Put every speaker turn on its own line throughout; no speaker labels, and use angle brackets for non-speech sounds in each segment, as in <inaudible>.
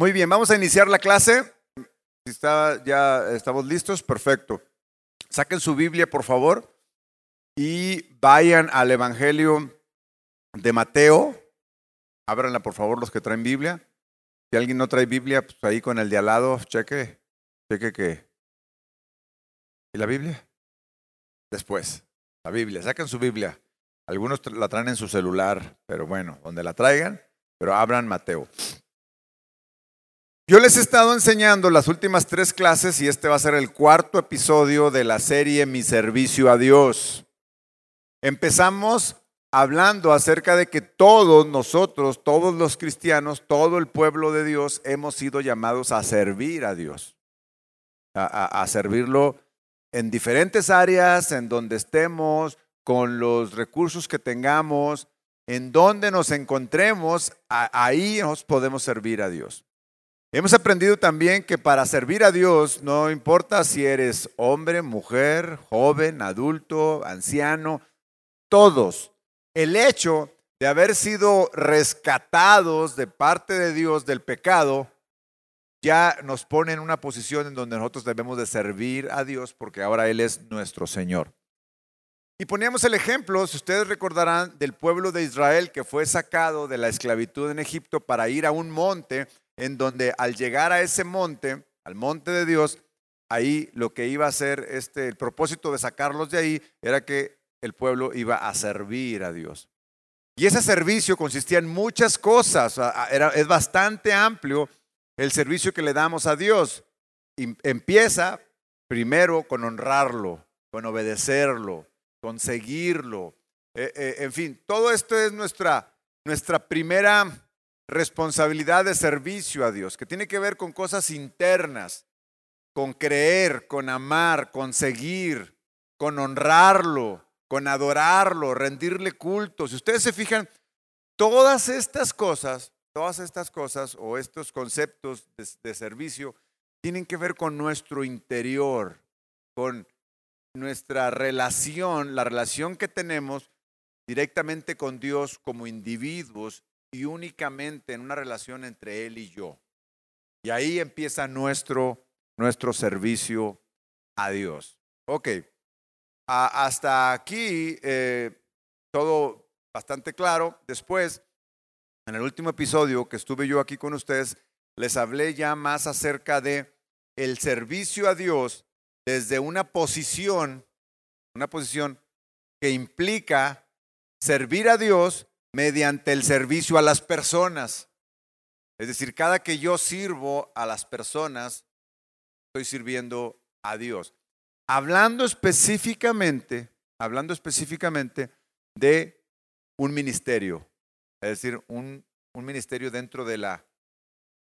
Muy bien, vamos a iniciar la clase. Si está, ya estamos listos, perfecto. Saquen su Biblia, por favor, y vayan al Evangelio de Mateo. Ábranla, por favor, los que traen Biblia. Si alguien no trae Biblia, pues ahí con el de al lado, cheque, cheque que. ¿Y la Biblia? Después, la Biblia, saquen su Biblia. Algunos la traen en su celular, pero bueno, donde la traigan, pero abran Mateo. Yo les he estado enseñando las últimas tres clases y este va a ser el cuarto episodio de la serie Mi servicio a Dios. Empezamos hablando acerca de que todos nosotros, todos los cristianos, todo el pueblo de Dios, hemos sido llamados a servir a Dios, a, servirlo en diferentes áreas, en donde estemos, con los recursos que tengamos, en donde nos encontremos, ahí nos podemos servir a Dios. Hemos aprendido también que para servir a Dios no importa si eres hombre, mujer, joven, adulto, anciano, todos. El hecho de haber sido rescatados de parte de Dios del pecado ya nos pone en una posición en donde nosotros debemos de servir a Dios porque ahora Él es nuestro Señor. Y poníamos el ejemplo, si ustedes recordarán, del pueblo de Israel que fue sacado de la esclavitud en Egipto para ir a un monte en donde al llegar a ese monte, al monte de Dios, ahí lo que iba a ser este, el propósito de sacarlos de ahí era que el pueblo iba a servir a Dios. Y ese servicio consistía en muchas cosas, era, es bastante amplio el servicio que le damos a Dios. Empieza primero con honrarlo, con obedecerlo, con seguirlo. Eh, eh, en fin, todo esto es nuestra, nuestra primera responsabilidad de servicio a Dios, que tiene que ver con cosas internas, con creer, con amar, con seguir, con honrarlo, con adorarlo, rendirle culto. Si ustedes se fijan, todas estas cosas, todas estas cosas o estos conceptos de, de servicio tienen que ver con nuestro interior, con nuestra relación, la relación que tenemos directamente con Dios como individuos y únicamente en una relación entre Él y yo. Y ahí empieza nuestro, nuestro servicio a Dios. Ok, hasta aquí eh, todo bastante claro. Después, en el último episodio que estuve yo aquí con ustedes, les hablé ya más acerca de el servicio a Dios desde una posición, una posición que implica servir a Dios mediante el servicio a las personas. Es decir, cada que yo sirvo a las personas, estoy sirviendo a Dios. Hablando específicamente, hablando específicamente de un ministerio, es decir, un, un ministerio dentro de la,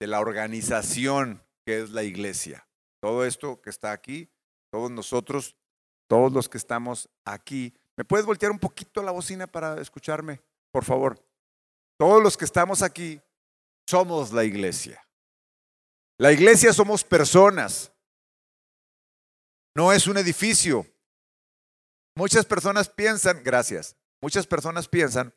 de la organización que es la iglesia. Todo esto que está aquí, todos nosotros, todos los que estamos aquí. ¿Me puedes voltear un poquito la bocina para escucharme? Por favor. Todos los que estamos aquí somos la iglesia. La iglesia somos personas. No es un edificio. Muchas personas piensan, gracias, muchas personas piensan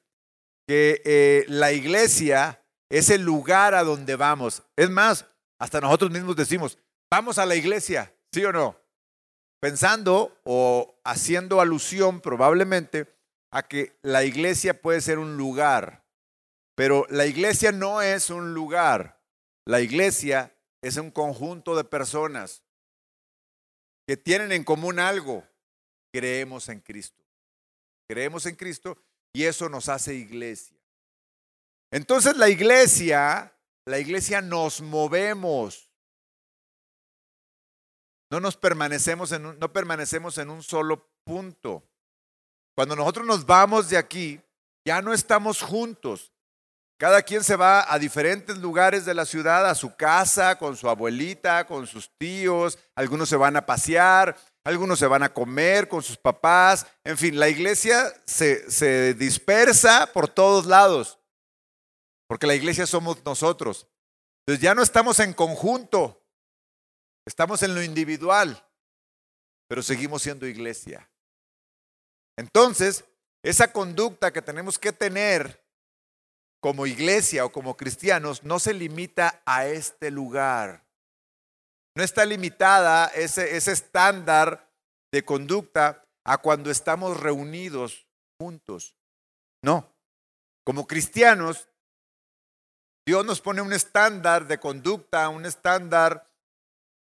que eh, la iglesia es el lugar a donde vamos. Es más, hasta nosotros mismos decimos, vamos a la iglesia, ¿sí o no? Pensando o haciendo alusión probablemente a que la iglesia puede ser un lugar, pero la iglesia no es un lugar. La iglesia es un conjunto de personas que tienen en común algo. Creemos en Cristo. Creemos en Cristo y eso nos hace iglesia. Entonces la iglesia, la iglesia nos movemos. No nos permanecemos en no permanecemos en un solo punto. Cuando nosotros nos vamos de aquí, ya no estamos juntos. Cada quien se va a diferentes lugares de la ciudad, a su casa, con su abuelita, con sus tíos, algunos se van a pasear, algunos se van a comer con sus papás, en fin, la iglesia se, dispersa por todos lados, porque la iglesia somos nosotros. Entonces ya no estamos en conjunto, estamos en lo individual, pero seguimos siendo iglesia. Entonces, esa conducta que tenemos que tener como iglesia o como cristianos no se limita a este lugar. No está limitada ese, ese estándar de conducta a cuando estamos reunidos juntos. No. Como cristianos, Dios nos pone un estándar de conducta, un estándar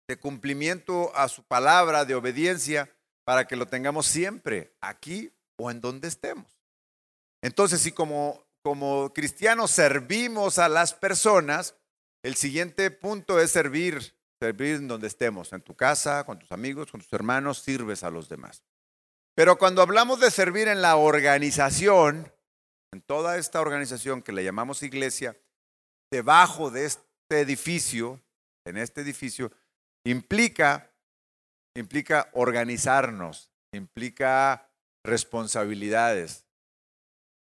de cumplimiento a su palabra, de obediencia, para que lo tengamos siempre, aquí o en donde estemos. Entonces, si como, como cristianos servimos a las personas, el siguiente punto es servir Servir en donde estemos, en tu casa, con tus amigos, con tus hermanos, sirves a los demás. Pero cuando hablamos de servir en la organización, en toda esta organización que le llamamos iglesia, debajo de este edificio, en este edificio, implica, implica organizarnos, implica responsabilidades,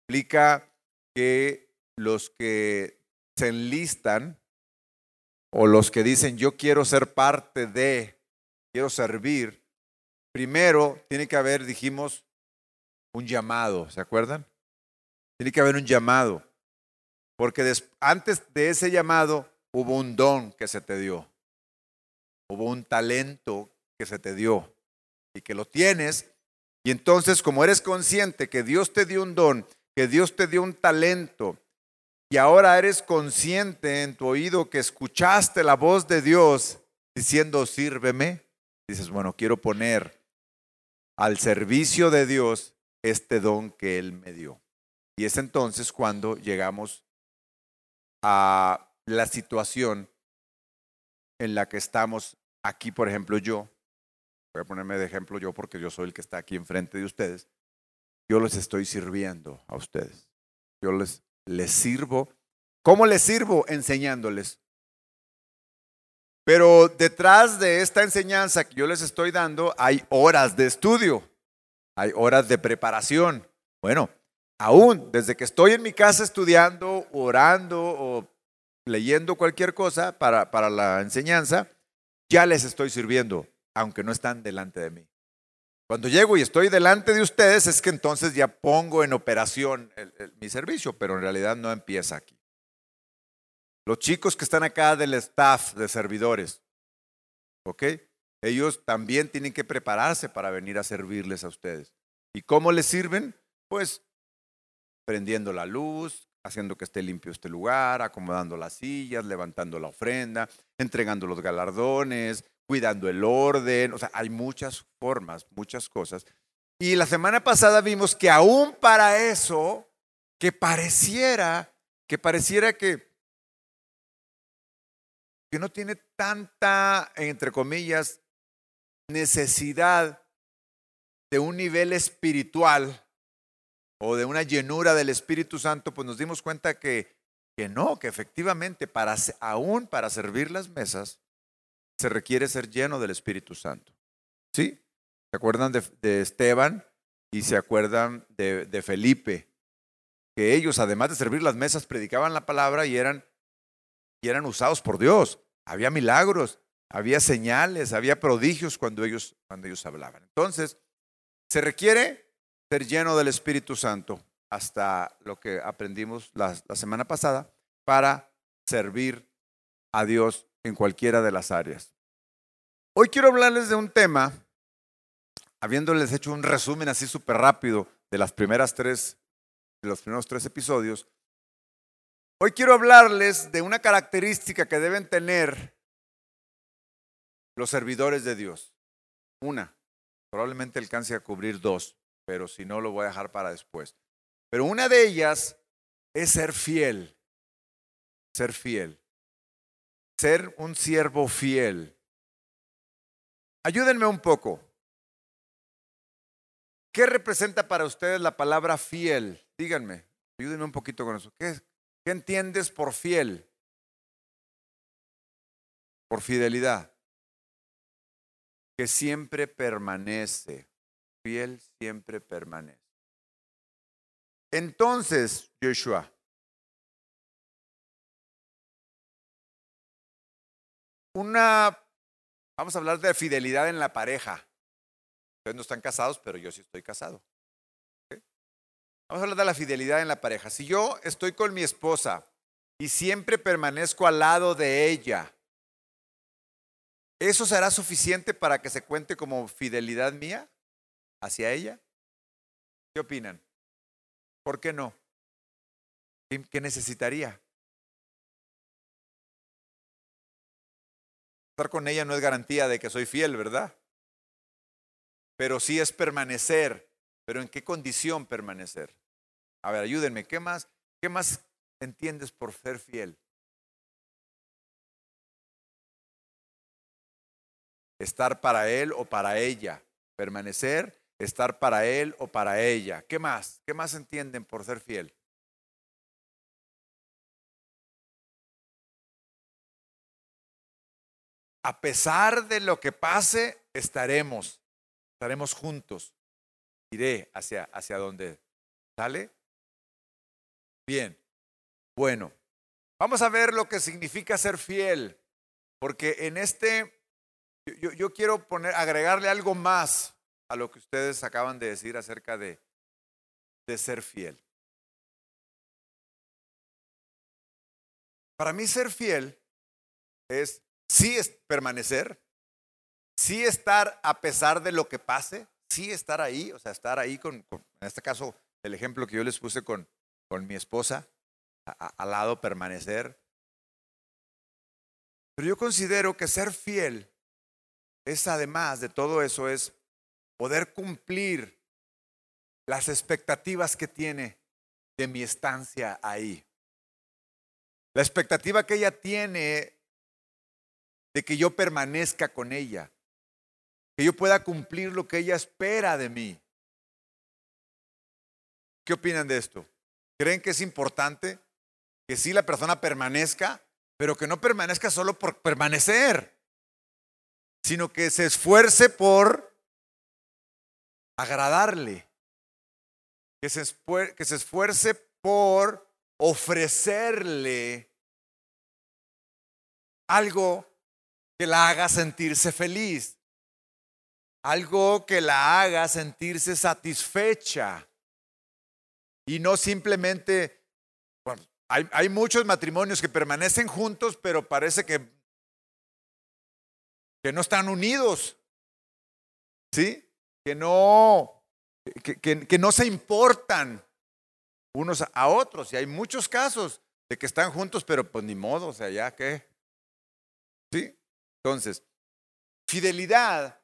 implica que los que se enlistan o los que dicen yo quiero ser parte de, quiero servir, primero tiene que haber, dijimos, un llamado, ¿se acuerdan? Tiene que haber un llamado, porque antes de ese llamado hubo un don que se te dio, hubo un talento que se te dio y que lo tienes, y entonces como eres consciente que Dios te dio un don, que Dios te dio un talento, y ahora eres consciente en tu oído que escuchaste la voz de Dios diciendo, sírveme, dices, bueno, quiero poner al servicio de Dios este don que Él me dio. Y es entonces cuando llegamos a la situación en la que estamos aquí, por ejemplo, yo, voy a ponerme de ejemplo yo porque yo soy el que está aquí enfrente de ustedes, yo les estoy sirviendo a ustedes. Yo les les sirvo. ¿Cómo les sirvo? Enseñándoles. Pero detrás de esta enseñanza que yo les estoy dando hay horas de estudio, hay horas de preparación. Bueno, aún desde que estoy en mi casa estudiando, orando o leyendo cualquier cosa para, para la enseñanza, ya les estoy sirviendo, aunque no están delante de mí. Cuando llego y estoy delante de ustedes es que entonces ya pongo en operación mi servicio, pero en realidad no empieza aquí. Los chicos que están acá del staff de servidores, ¿ok? Ellos también tienen que prepararse para venir a servirles a ustedes. ¿Y cómo les sirven? Pues prendiendo la luz, haciendo que esté limpio este lugar, acomodando las sillas, levantando la ofrenda, entregando los galardones, cuidando el orden, o sea, hay muchas formas, muchas cosas. Y la semana pasada vimos que aún para eso, que pareciera, que pareciera que, que no tiene tanta, entre comillas, necesidad de un nivel espiritual o de una llenura del Espíritu Santo, pues nos dimos cuenta que, que no, que efectivamente para, aún para servir las mesas, se requiere ser lleno del Espíritu Santo. ¿Sí? ¿Se acuerdan de, Esteban y se acuerdan de, Felipe? Que ellos, además de servir las mesas, predicaban la palabra y eran, y eran usados por Dios. Había milagros, había señales, había prodigios cuando ellos, cuando ellos hablaban. Entonces, se requiere ser lleno del Espíritu Santo hasta lo que aprendimos la semana pasada para servir a Dios en cualquiera de las áreas. Hoy quiero hablarles de un tema, habiéndoles hecho un resumen así súper rápido de las primeras tres, de los primeros tres episodios. Hoy quiero hablarles de una característica que deben tener los servidores de Dios. Una, probablemente alcance a cubrir dos, pero si no lo voy a dejar para después. Pero una de ellas es ser fiel, ser fiel ser un siervo fiel. Ayúdenme un poco. ¿Qué representa para ustedes la palabra fiel? Díganme, ayúdenme un poquito con eso. ¿Qué, qué entiendes por fiel? Por fidelidad. Que siempre permanece. Fiel siempre permanece. Entonces, Joshua, una, vamos a hablar de fidelidad en la pareja. Ustedes no están casados, pero yo sí estoy casado. Vamos a hablar de la fidelidad en la pareja. Si yo estoy con mi esposa y siempre permanezco al lado de ella, ¿eso será suficiente para que se cuente como fidelidad mía hacia ella? ¿Qué opinan? ¿Por qué no? ¿Qué necesitaría? Estar con ella no es garantía de que soy fiel, ¿verdad? Pero sí es permanecer. ¿Pero en qué condición permanecer? A ver, ayúdenme. ¿Qué más, qué más entiendes por ser fiel? Estar para él o para ella. Permanecer, estar para él o para ella. ¿Qué más? ¿Qué más entienden por ser fiel? A pesar de lo que pase, estaremos, estaremos juntos. Iré hacia, hacia donde sale. Bien, bueno, vamos a ver lo que significa ser fiel, porque en este, yo, yo quiero poner, agregarle algo más a lo que ustedes acaban de decir acerca de, de ser fiel. Para mí ser fiel es sí es permanecer, sí estar a pesar de lo que pase, sí estar ahí, o sea, estar ahí con, en este caso, el ejemplo que yo les puse con, con mi esposa, al lado permanecer. Pero yo considero que ser fiel es además de todo eso, es poder cumplir las expectativas que tiene de mi estancia ahí. La expectativa que ella tiene de que yo permanezca con ella, que yo pueda cumplir lo que ella espera de mí. ¿Qué opinan de esto? ¿Creen que es importante que sí la persona permanezca, pero que no permanezca solo por permanecer, sino que se esfuerce por agradarle, que se, que se esfuerce por ofrecerle algo que la haga sentirse feliz, algo que la haga sentirse satisfecha y no simplemente, bueno, hay, hay, muchos matrimonios que permanecen juntos, pero parece que, que no están unidos, ¿sí? Que no, que, que, que no se importan unos a otros. Y hay muchos casos de que están juntos, pero pues ni modo, o sea, ya que, ¿sí? Entonces, fidelidad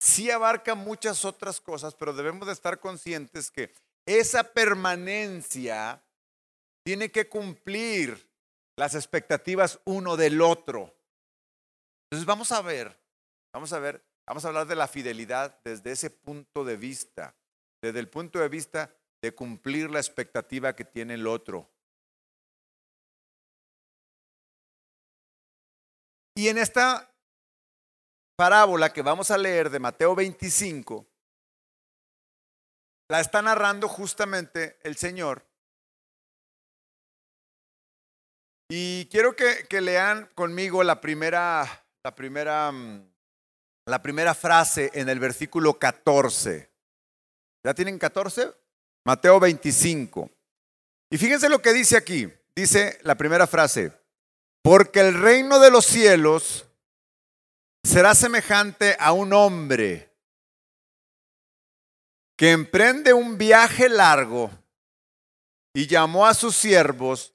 sí abarca muchas otras cosas, pero debemos de estar conscientes que esa permanencia tiene que cumplir las expectativas uno del otro. Entonces vamos a ver, vamos a ver, vamos a hablar de la fidelidad desde ese punto de vista, desde el punto de vista de cumplir la expectativa que tiene el otro. Y en esta parábola que vamos a leer de Mateo 25, la está narrando justamente el Señor. Y quiero que, lean conmigo la primera, la primera, la primera frase en el versículo 14. ¿Ya tienen 14? Mateo 25. Y fíjense lo que dice aquí. Dice la primera frase, porque el reino de los cielos será semejante a un hombre que emprende un viaje largo y llamó a sus siervos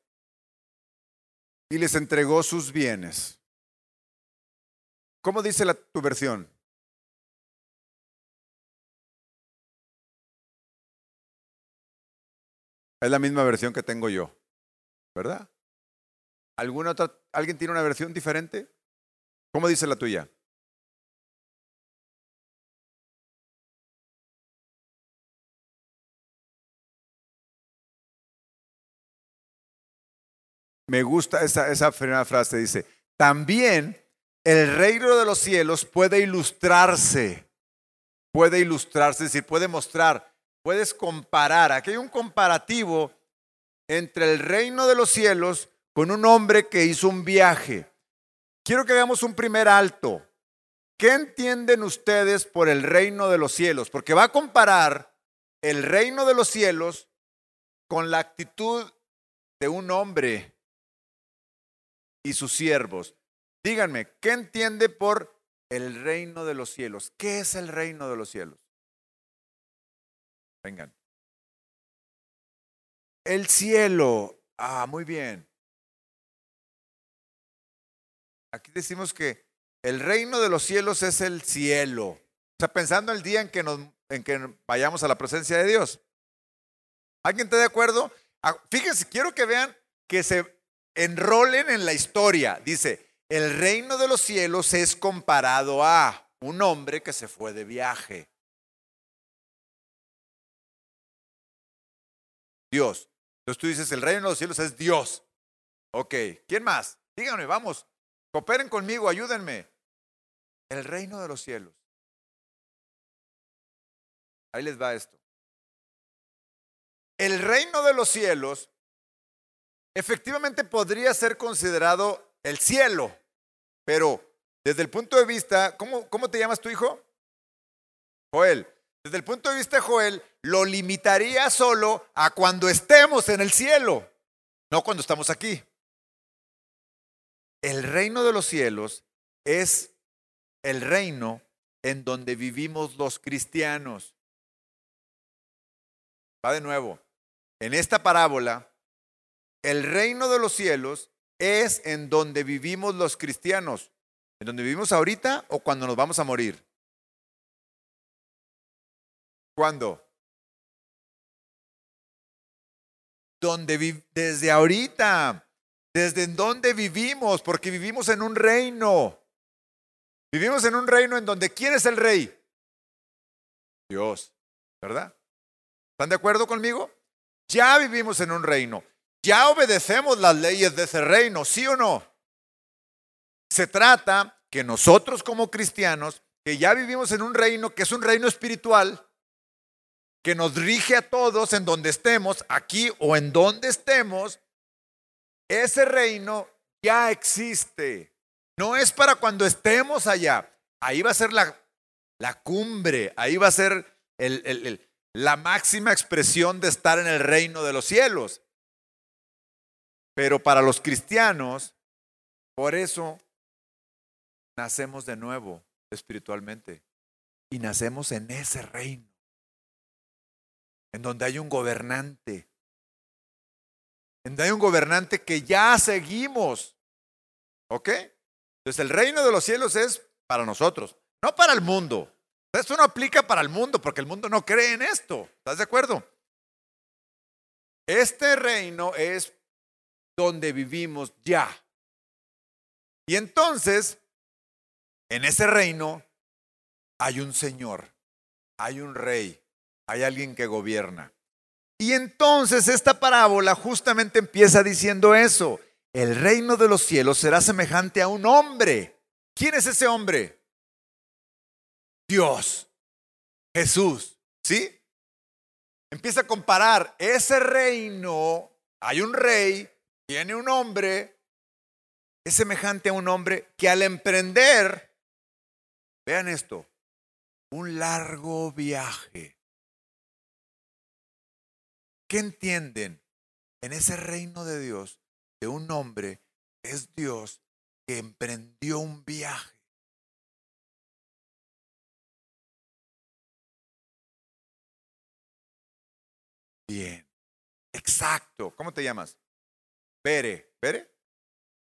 y les entregó sus bienes. ¿Cómo dice la, tu versión? Es la misma versión que tengo yo, ¿verdad? ¿Alguna otra, ¿Alguien tiene una versión diferente? ¿Cómo dice la tuya? Me gusta esa, esa primera frase, dice, también el reino de los cielos puede ilustrarse, puede ilustrarse, es decir, puede mostrar, puedes comparar. Aquí hay un comparativo entre el reino de los cielos con un hombre que hizo un viaje. Quiero que hagamos un primer alto. ¿Qué entienden ustedes por el reino de los cielos? Porque va a comparar el reino de los cielos con la actitud de un hombre y sus siervos. Díganme, ¿qué entiende por el reino de los cielos? ¿Qué es el reino de los cielos? Vengan. El cielo. Ah, muy bien. Aquí decimos que el reino de los cielos es el cielo. O sea, pensando el día en que, nos, en que vayamos a la presencia de Dios. ¿Alguien está de acuerdo? Ah, fíjense, quiero que vean que se enrolen en la historia. Dice, el reino de los cielos es comparado a un hombre que se fue de viaje. Dios. Entonces tú dices, el reino de los cielos es Dios. Ok, ¿quién más? Díganme, vamos, cooperen conmigo, ayúdenme. El reino de los cielos. Ahí les va esto. El reino de los cielos efectivamente podría ser considerado el cielo, pero desde el punto de vista, ¿cómo, cómo te llamas tu hijo? Joel. Desde el punto de vista de Joel, lo limitaría solo a cuando estemos en el cielo, no cuando estamos aquí. El reino de los cielos es el reino en donde vivimos los cristianos. Va de nuevo. En esta parábola, el reino de los cielos es en donde vivimos los cristianos. ¿En donde vivimos ahorita o cuando nos vamos a morir? ¿Cuándo? Donde desde ahorita, desde donde vivimos, porque vivimos en un reino. Vivimos en un reino en donde ¿quién es el rey? Dios, ¿verdad? ¿Están de acuerdo conmigo? Ya vivimos en un reino. Ya obedecemos las leyes de ese reino, ¿sí o no? Se trata que nosotros como cristianos, que ya vivimos en un reino que es un reino espiritual, que nos rige a todos en donde estemos, aquí o en donde estemos, ese reino ya existe. No es para cuando estemos allá. Ahí va a ser la, la cumbre, ahí va a ser la máxima expresión de estar en el reino de los cielos. Pero para los cristianos, por eso nacemos de nuevo espiritualmente y nacemos en ese reino, en donde hay un gobernante, en donde hay un gobernante que ya seguimos. ¿Ok? Entonces el reino de los cielos es para nosotros, no para el mundo. Esto no aplica para el mundo porque el mundo no cree en esto. ¿Estás de acuerdo? Este reino es donde vivimos ya. Y entonces, en ese reino hay un Señor, hay un rey, hay alguien que gobierna. Y entonces esta parábola justamente empieza diciendo eso. El reino de los cielos será semejante a un hombre. ¿Quién es ese hombre? Dios, Jesús, ¿sí? Empieza a comparar ese reino, hay un rey, tiene un hombre, es semejante a un hombre que al emprender, vean esto, un largo viaje. ¿Qué entienden? En ese reino de Dios, de un hombre, es Dios que emprendió un viaje. Bien, exacto. ¿Cómo te llamas? Bere, ¿Bere?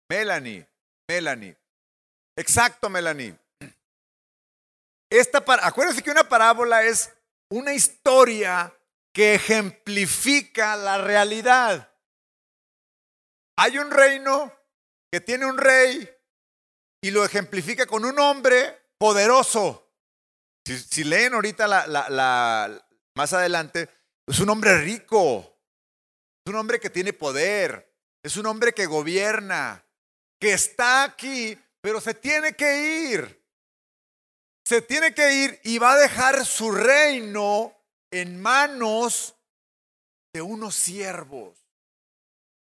Melanie, Melanie. Exacto, Melanie. Esta, acuérdense que una parábola es una historia que ejemplifica la realidad. Hay un reino que tiene un rey y lo ejemplifica con un hombre poderoso. Si, leen ahorita la, la, más adelante, es un hombre rico, es un hombre que tiene poder, es un hombre que gobierna, que está aquí, pero se tiene que ir. Se tiene que ir y va a dejar su reino en manos de unos siervos.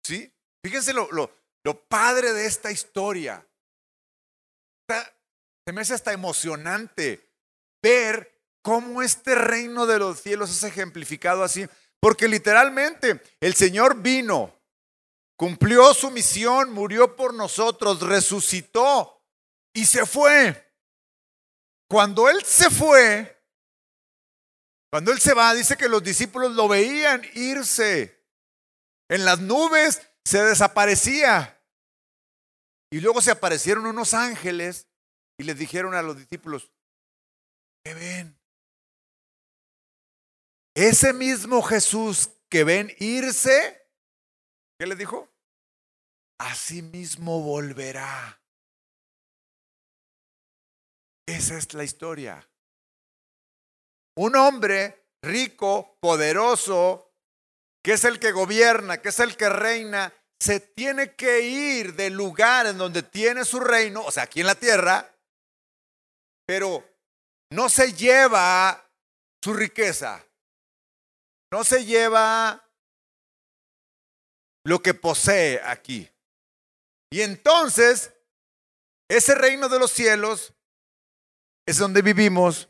¿Sí? Fíjense lo, lo, padre de esta historia. Se me hace hasta emocionante ver cómo este reino de los cielos es ejemplificado así Porque literalmente el Señor vino, cumplió su misión, murió por nosotros, resucitó y se fue. Cuando Él se fue, cuando Él se va, dice que los discípulos lo veían irse. En las nubes se desaparecía. Y luego se aparecieron unos ángeles y les dijeron a los discípulos, ¿qué ven? Ese mismo Jesús que ven irse, ¿qué les dijo? Así mismo volverá. Esa es la historia. Un hombre rico, poderoso, que es el que gobierna, que es el que reina, se tiene que ir del lugar en donde tiene su reino, o sea, aquí en la tierra, pero no se lleva su riqueza, no se lleva lo que posee aquí. Y entonces, ese reino de los cielos es donde vivimos,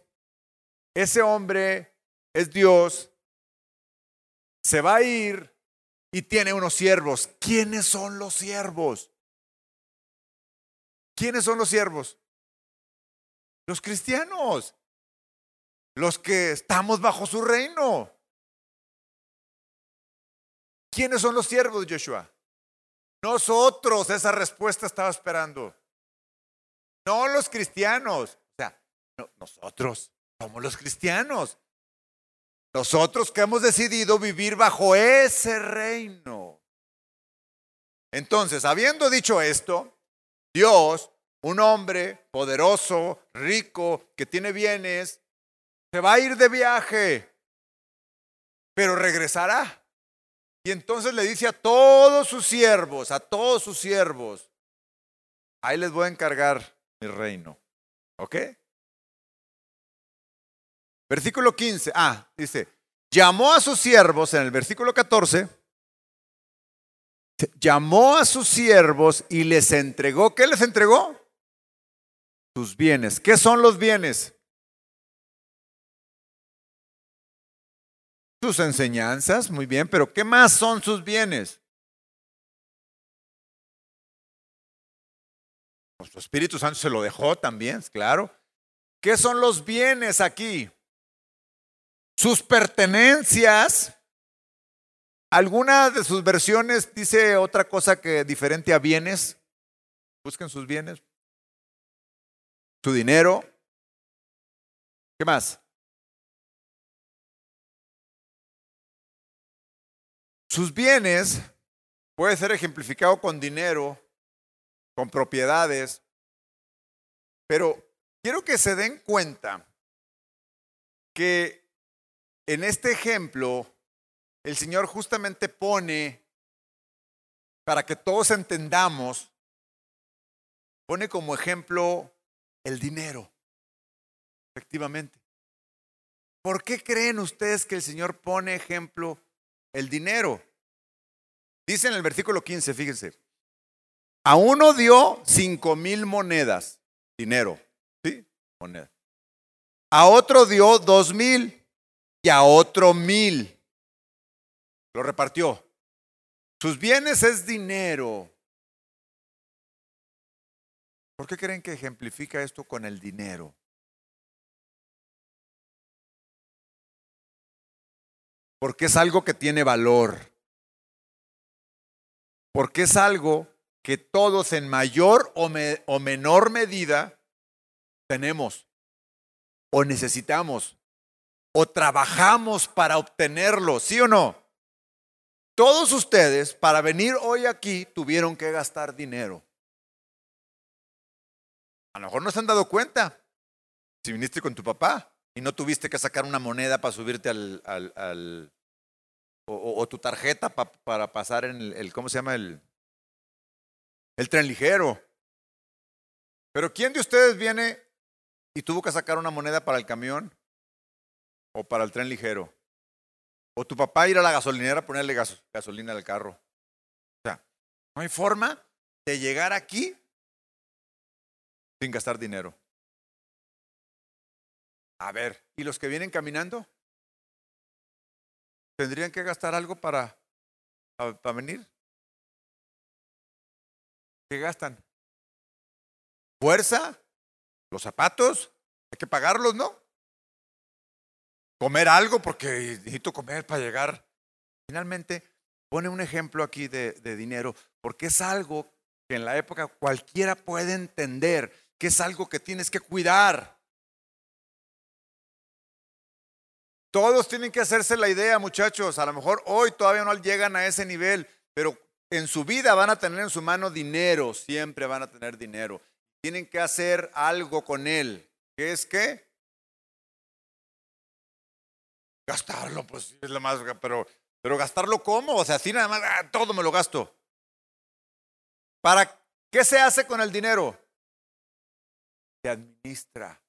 ese hombre es Dios, se va a ir y tiene unos siervos. ¿Quiénes son los siervos? ¿Quiénes son los siervos? Los cristianos, los que estamos bajo su reino. ¿Quiénes son los siervos, Joshua? Nosotros, esa respuesta estaba esperando. No los cristianos, o sea, nosotros somos los cristianos. Nosotros que hemos decidido vivir bajo ese reino. Entonces, habiendo dicho esto, Dios, un hombre poderoso, rico, que tiene bienes, se va a ir de viaje, pero regresará. Y entonces le dice a todos sus siervos, a todos sus siervos, ahí les voy a encargar mi reino. ¿Ok? Versículo 15. Ah, dice, llamó a sus siervos en el versículo 14. Llamó a sus siervos y les entregó. ¿Qué les entregó? Sus bienes. ¿Qué son los bienes? Sus enseñanzas, muy bien, pero ¿qué más son sus bienes? Su Espíritu Santo se lo dejó también, claro. ¿Qué son los bienes aquí? sus pertenencias. Alguna de sus versiones dice otra cosa que diferente a bienes. Busquen sus bienes. Su dinero. ¿Qué más? Sus bienes puede ser ejemplificado con dinero, con propiedades, pero quiero que se den cuenta que en este ejemplo, el Señor justamente pone, para que todos entendamos, pone como ejemplo el dinero, efectivamente. ¿Por qué creen ustedes que el Señor pone ejemplo el dinero? Dice en el versículo 15, fíjense, a uno dio cinco mil monedas, dinero, ¿sí? Moneda. A otro dio dos mil y a otro mil. Lo repartió. Sus bienes es dinero. ¿Por qué creen que ejemplifica esto con el dinero? Porque es algo que tiene valor. Porque es algo que todos en mayor o, menor medida tenemos o necesitamos o trabajamos para obtenerlo, ¿sí o no? Todos ustedes para venir hoy aquí tuvieron que gastar dinero. A lo mejor no se han dado cuenta. Si viniste con tu papá y no tuviste que sacar una moneda para subirte al, o, tu tarjeta para pasar en el, ¿cómo se llama? El, el tren ligero. Pero ¿quién de ustedes viene y tuvo que sacar una moneda para el camión? o para el tren ligero. O tu papá ir a la gasolinera a ponerle gasolina al carro. O sea, no hay forma de llegar aquí sin gastar dinero. A ver, ¿y los que vienen caminando? tendrían que gastar algo para, para, venir. ¿Qué gastan? ¿Fuerza? ¿Los zapatos? Hay que pagarlos, ¿no? Comer algo porque necesito comer para llegar. Finalmente, pone un ejemplo aquí de, de dinero, porque es algo que en la época cualquiera puede entender, que es algo que tienes que cuidar. Todos tienen que hacerse la idea, muchachos. A lo mejor hoy todavía no llegan a ese nivel, pero en su vida van a tener en su mano dinero, siempre van a tener dinero. Tienen que hacer algo con él. ¿Qué es qué? Gastarlo, pues es lo más, pero, pero gastarlo cómo? O sea, así nada más, ah, todo me lo gasto. ¿Para qué se hace con el dinero? Se administra.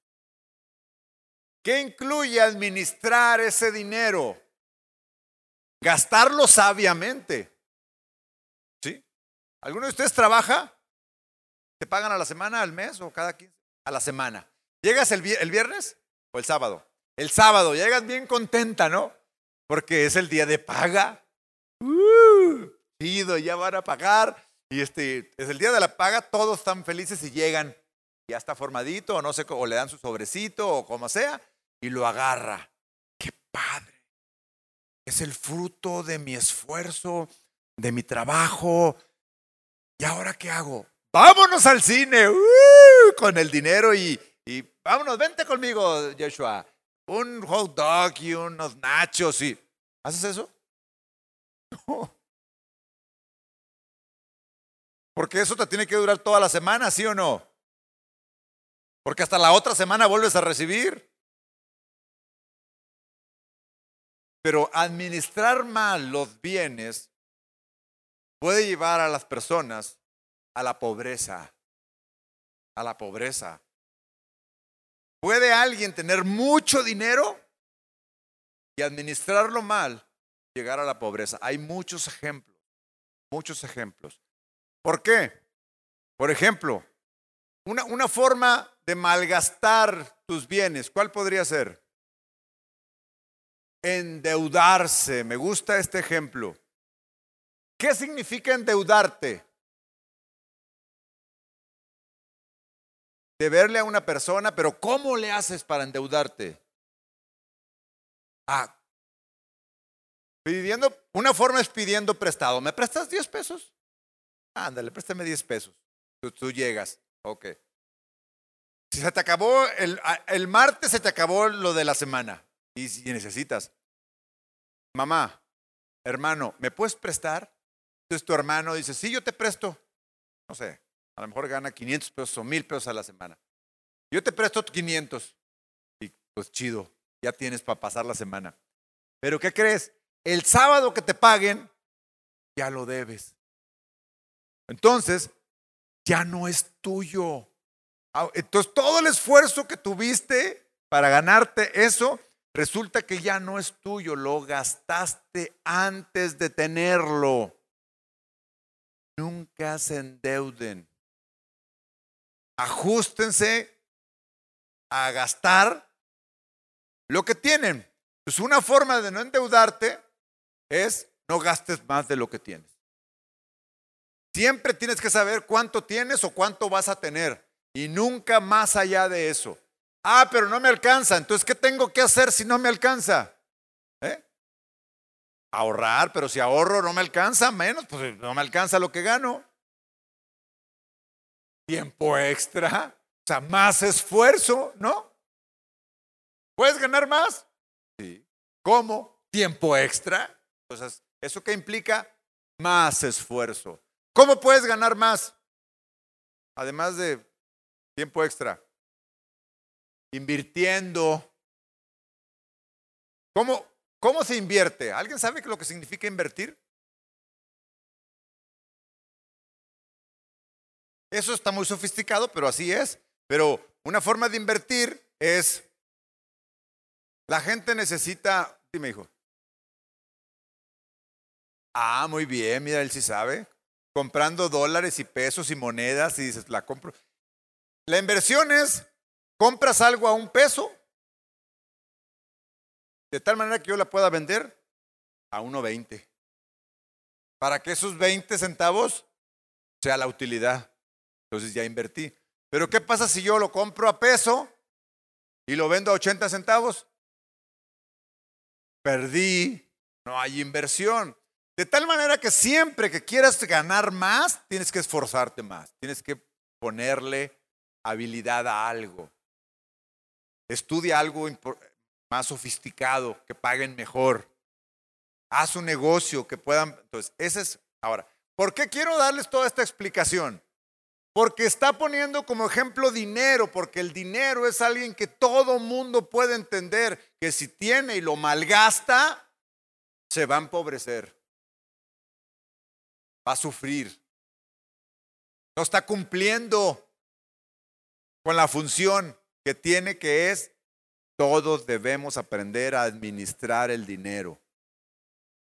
¿Qué incluye administrar ese dinero? Gastarlo sabiamente. ¿Sí? ¿Alguno de ustedes trabaja? ¿Te pagan a la semana, al mes o cada 15? A la semana. ¿Llegas el, viernes o el sábado? El sábado, llegas bien contenta, ¿no? Porque es el día de paga. Uh, ya van a pagar. Y este es el día de la paga, todos están felices y llegan. Ya está formadito, o no sé, o le dan su sobrecito, o como sea y lo agarra. ¡Qué padre! Es el fruto de mi esfuerzo, de mi trabajo. ¿Y ahora qué hago? Vámonos al cine ¡Uh! con el dinero y, y vámonos, vente conmigo, Joshua. Un hot dog y unos nachos y... ¿Haces eso? <laughs> No. Porque eso te tiene que durar toda la semana, ¿sí o no? Porque hasta la otra semana vuelves a recibir. Pero administrar mal los bienes puede llevar a las personas a la pobreza, a la pobreza. ¿Puede alguien tener mucho dinero y administrarlo mal, llegar a la pobreza? Hay muchos ejemplos, muchos ejemplos. ¿Por qué? Por ejemplo, una, una forma de malgastar tus bienes, ¿cuál podría ser? Endeudarse. Me gusta este ejemplo. ¿Qué significa endeudarte? Deberle a una persona, pero ¿cómo le haces para endeudarte? Ah, pidiendo, una forma es pidiendo prestado. ¿Me prestas 10 pesos? Ándale, préstame 10 pesos. Tú, llegas, ok. Si se te acabó, el, el martes se te acabó lo de la semana y si necesitas, mamá, hermano, ¿me puedes prestar? Entonces tu hermano dice, sí, yo te presto. No sé, a lo mejor gana 500 pesos o 1000 pesos a la semana. Yo te presto 500. Y pues chido, ya tienes para pasar la semana. Pero ¿qué crees? El sábado que te paguen, ya lo debes. Entonces, ya no es tuyo. Ah, entonces, todo el esfuerzo que tuviste para ganarte eso, resulta que ya no es tuyo, lo gastaste antes de tenerlo. Nunca se endeuden. Ajustense a gastar lo que tienen. Pues una forma de no endeudarte es no gastes más de lo que tienes. Siempre tienes que saber cuánto tienes o cuánto vas a tener y nunca más allá de eso. Ah, pero no me alcanza. Entonces, ¿qué tengo que hacer si no me alcanza? ¿Eh? Ahorrar, pero si ahorro no me alcanza, menos, pues no me alcanza lo que gano. Tiempo extra, o sea, más esfuerzo, ¿no? ¿Puedes ganar más? Sí. ¿Cómo? Tiempo extra. Entonces, ¿eso qué implica? Más esfuerzo. ¿Cómo puedes ganar más? Además de tiempo extra invirtiendo. ¿Cómo, ¿Cómo se invierte? ¿Alguien sabe lo que significa invertir? Eso está muy sofisticado, pero así es. Pero una forma de invertir es, la gente necesita, dime hijo. Ah, muy bien, mira, él sí sabe. Comprando dólares y pesos y monedas y dices, la compro. La inversión es compras algo a un peso, de tal manera que yo la pueda vender a 1.20. Para que esos 20 centavos sea la utilidad. Entonces ya invertí. Pero ¿qué pasa si yo lo compro a peso y lo vendo a 80 centavos? Perdí, no hay inversión. De tal manera que siempre que quieras ganar más, tienes que esforzarte más, tienes que ponerle habilidad a algo. Estudia algo más sofisticado, que paguen mejor. Haz un negocio que puedan. Entonces, ese es. Ahora, ¿por qué quiero darles toda esta explicación? Porque está poniendo como ejemplo dinero, porque el dinero es alguien que todo mundo puede entender que si tiene y lo malgasta, se va a empobrecer va a sufrir. No está cumpliendo con la función que tiene que es, todos debemos aprender a administrar el dinero.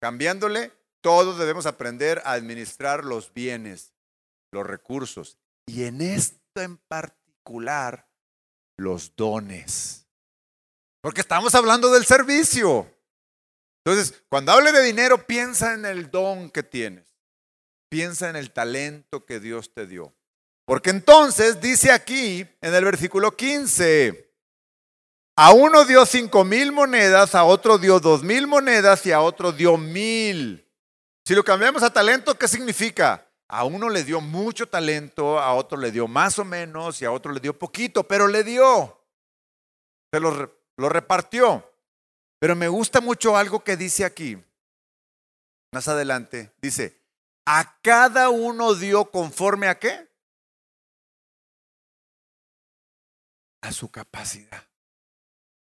Cambiándole, todos debemos aprender a administrar los bienes, los recursos y en esto en particular, los dones. Porque estamos hablando del servicio. Entonces, cuando hable de dinero, piensa en el don que tienes. Piensa en el talento que Dios te dio. Porque entonces dice aquí en el versículo 15, a uno dio cinco mil monedas, a otro dio dos mil monedas y a otro dio mil. Si lo cambiamos a talento, ¿qué significa? A uno le dio mucho talento, a otro le dio más o menos y a otro le dio poquito, pero le dio. Se lo, lo repartió. Pero me gusta mucho algo que dice aquí. Más adelante, dice, a cada uno dio conforme a qué? A su capacidad.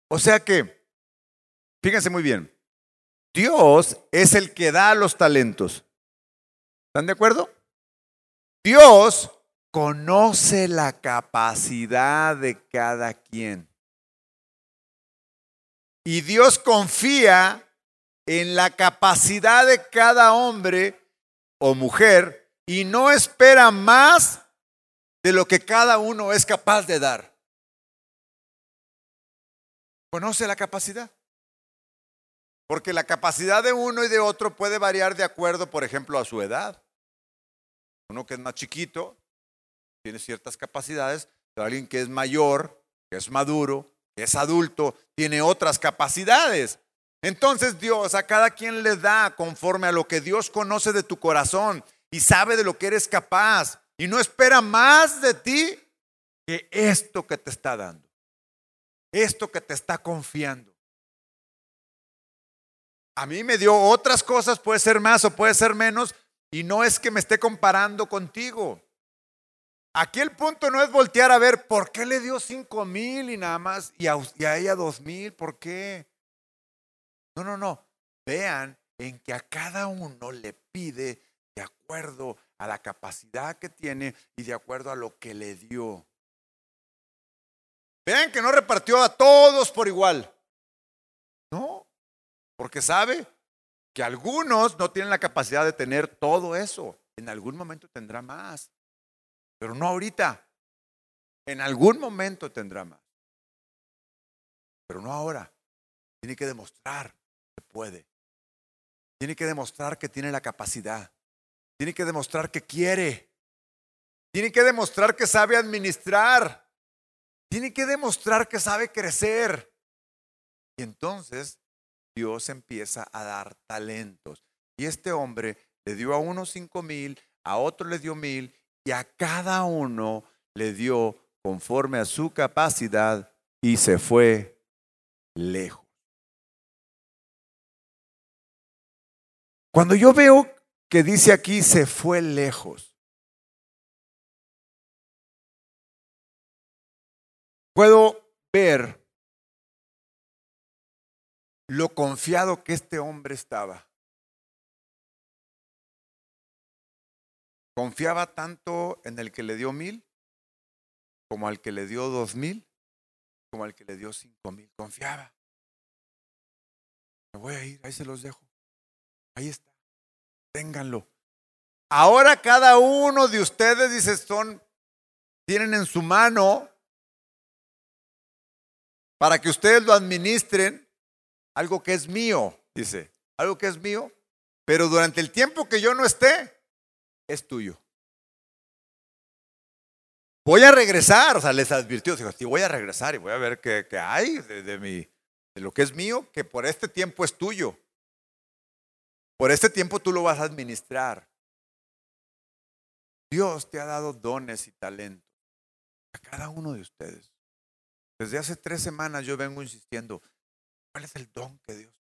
O sea que, fíjense muy bien, Dios es el que da los talentos. ¿Están de acuerdo? Dios conoce la capacidad de cada quien. Y Dios confía en la capacidad de cada hombre o mujer y no espera más de lo que cada uno es capaz de dar. Conoce la capacidad. Porque la capacidad de uno y de otro puede variar de acuerdo, por ejemplo, a su edad. Uno que es más chiquito tiene ciertas capacidades, pero alguien que es mayor, que es maduro, que es adulto, tiene otras capacidades. Entonces Dios a cada quien le da conforme a lo que Dios conoce de tu corazón y sabe de lo que eres capaz y no espera más de ti que esto que te está dando, esto que te está confiando. A mí me dio otras cosas, puede ser más o puede ser menos, y no es que me esté comparando contigo. Aquí el punto no es voltear a ver por qué le dio cinco mil y nada más, y a, y a ella dos mil, ¿por qué? No, no, no. Vean en que a cada uno le pide de acuerdo a la capacidad que tiene y de acuerdo a lo que le dio. Vean que no repartió a todos por igual. No, porque sabe que algunos no tienen la capacidad de tener todo eso. En algún momento tendrá más, pero no ahorita. En algún momento tendrá más, pero no ahora. Tiene que demostrar puede. Tiene que demostrar que tiene la capacidad. Tiene que demostrar que quiere. Tiene que demostrar que sabe administrar. Tiene que demostrar que sabe crecer. Y entonces Dios empieza a dar talentos. Y este hombre le dio a uno cinco mil, a otro le dio mil y a cada uno le dio conforme a su capacidad y se fue lejos. Cuando yo veo que dice aquí se fue lejos, puedo ver lo confiado que este hombre estaba. Confiaba tanto en el que le dio mil, como al que le dio dos mil, como al que le dio cinco mil. Confiaba. Me voy a ir, ahí se los dejo. Ahí está. Ténganlo. Ahora cada uno de ustedes, dice, son, tienen en su mano para que ustedes lo administren algo que es mío, dice. algo que es mío, pero durante el tiempo que yo no esté, es tuyo. Voy a regresar, o sea, les advirtió, dijo, sí, voy a regresar y voy a ver qué, hay de, de, mi, de lo que es mío, que por este tiempo es tuyo. Por este tiempo tú lo vas a administrar. Dios te ha dado dones y talentos a cada uno de ustedes. Desde hace tres semanas yo vengo insistiendo, ¿cuál es el don que Dios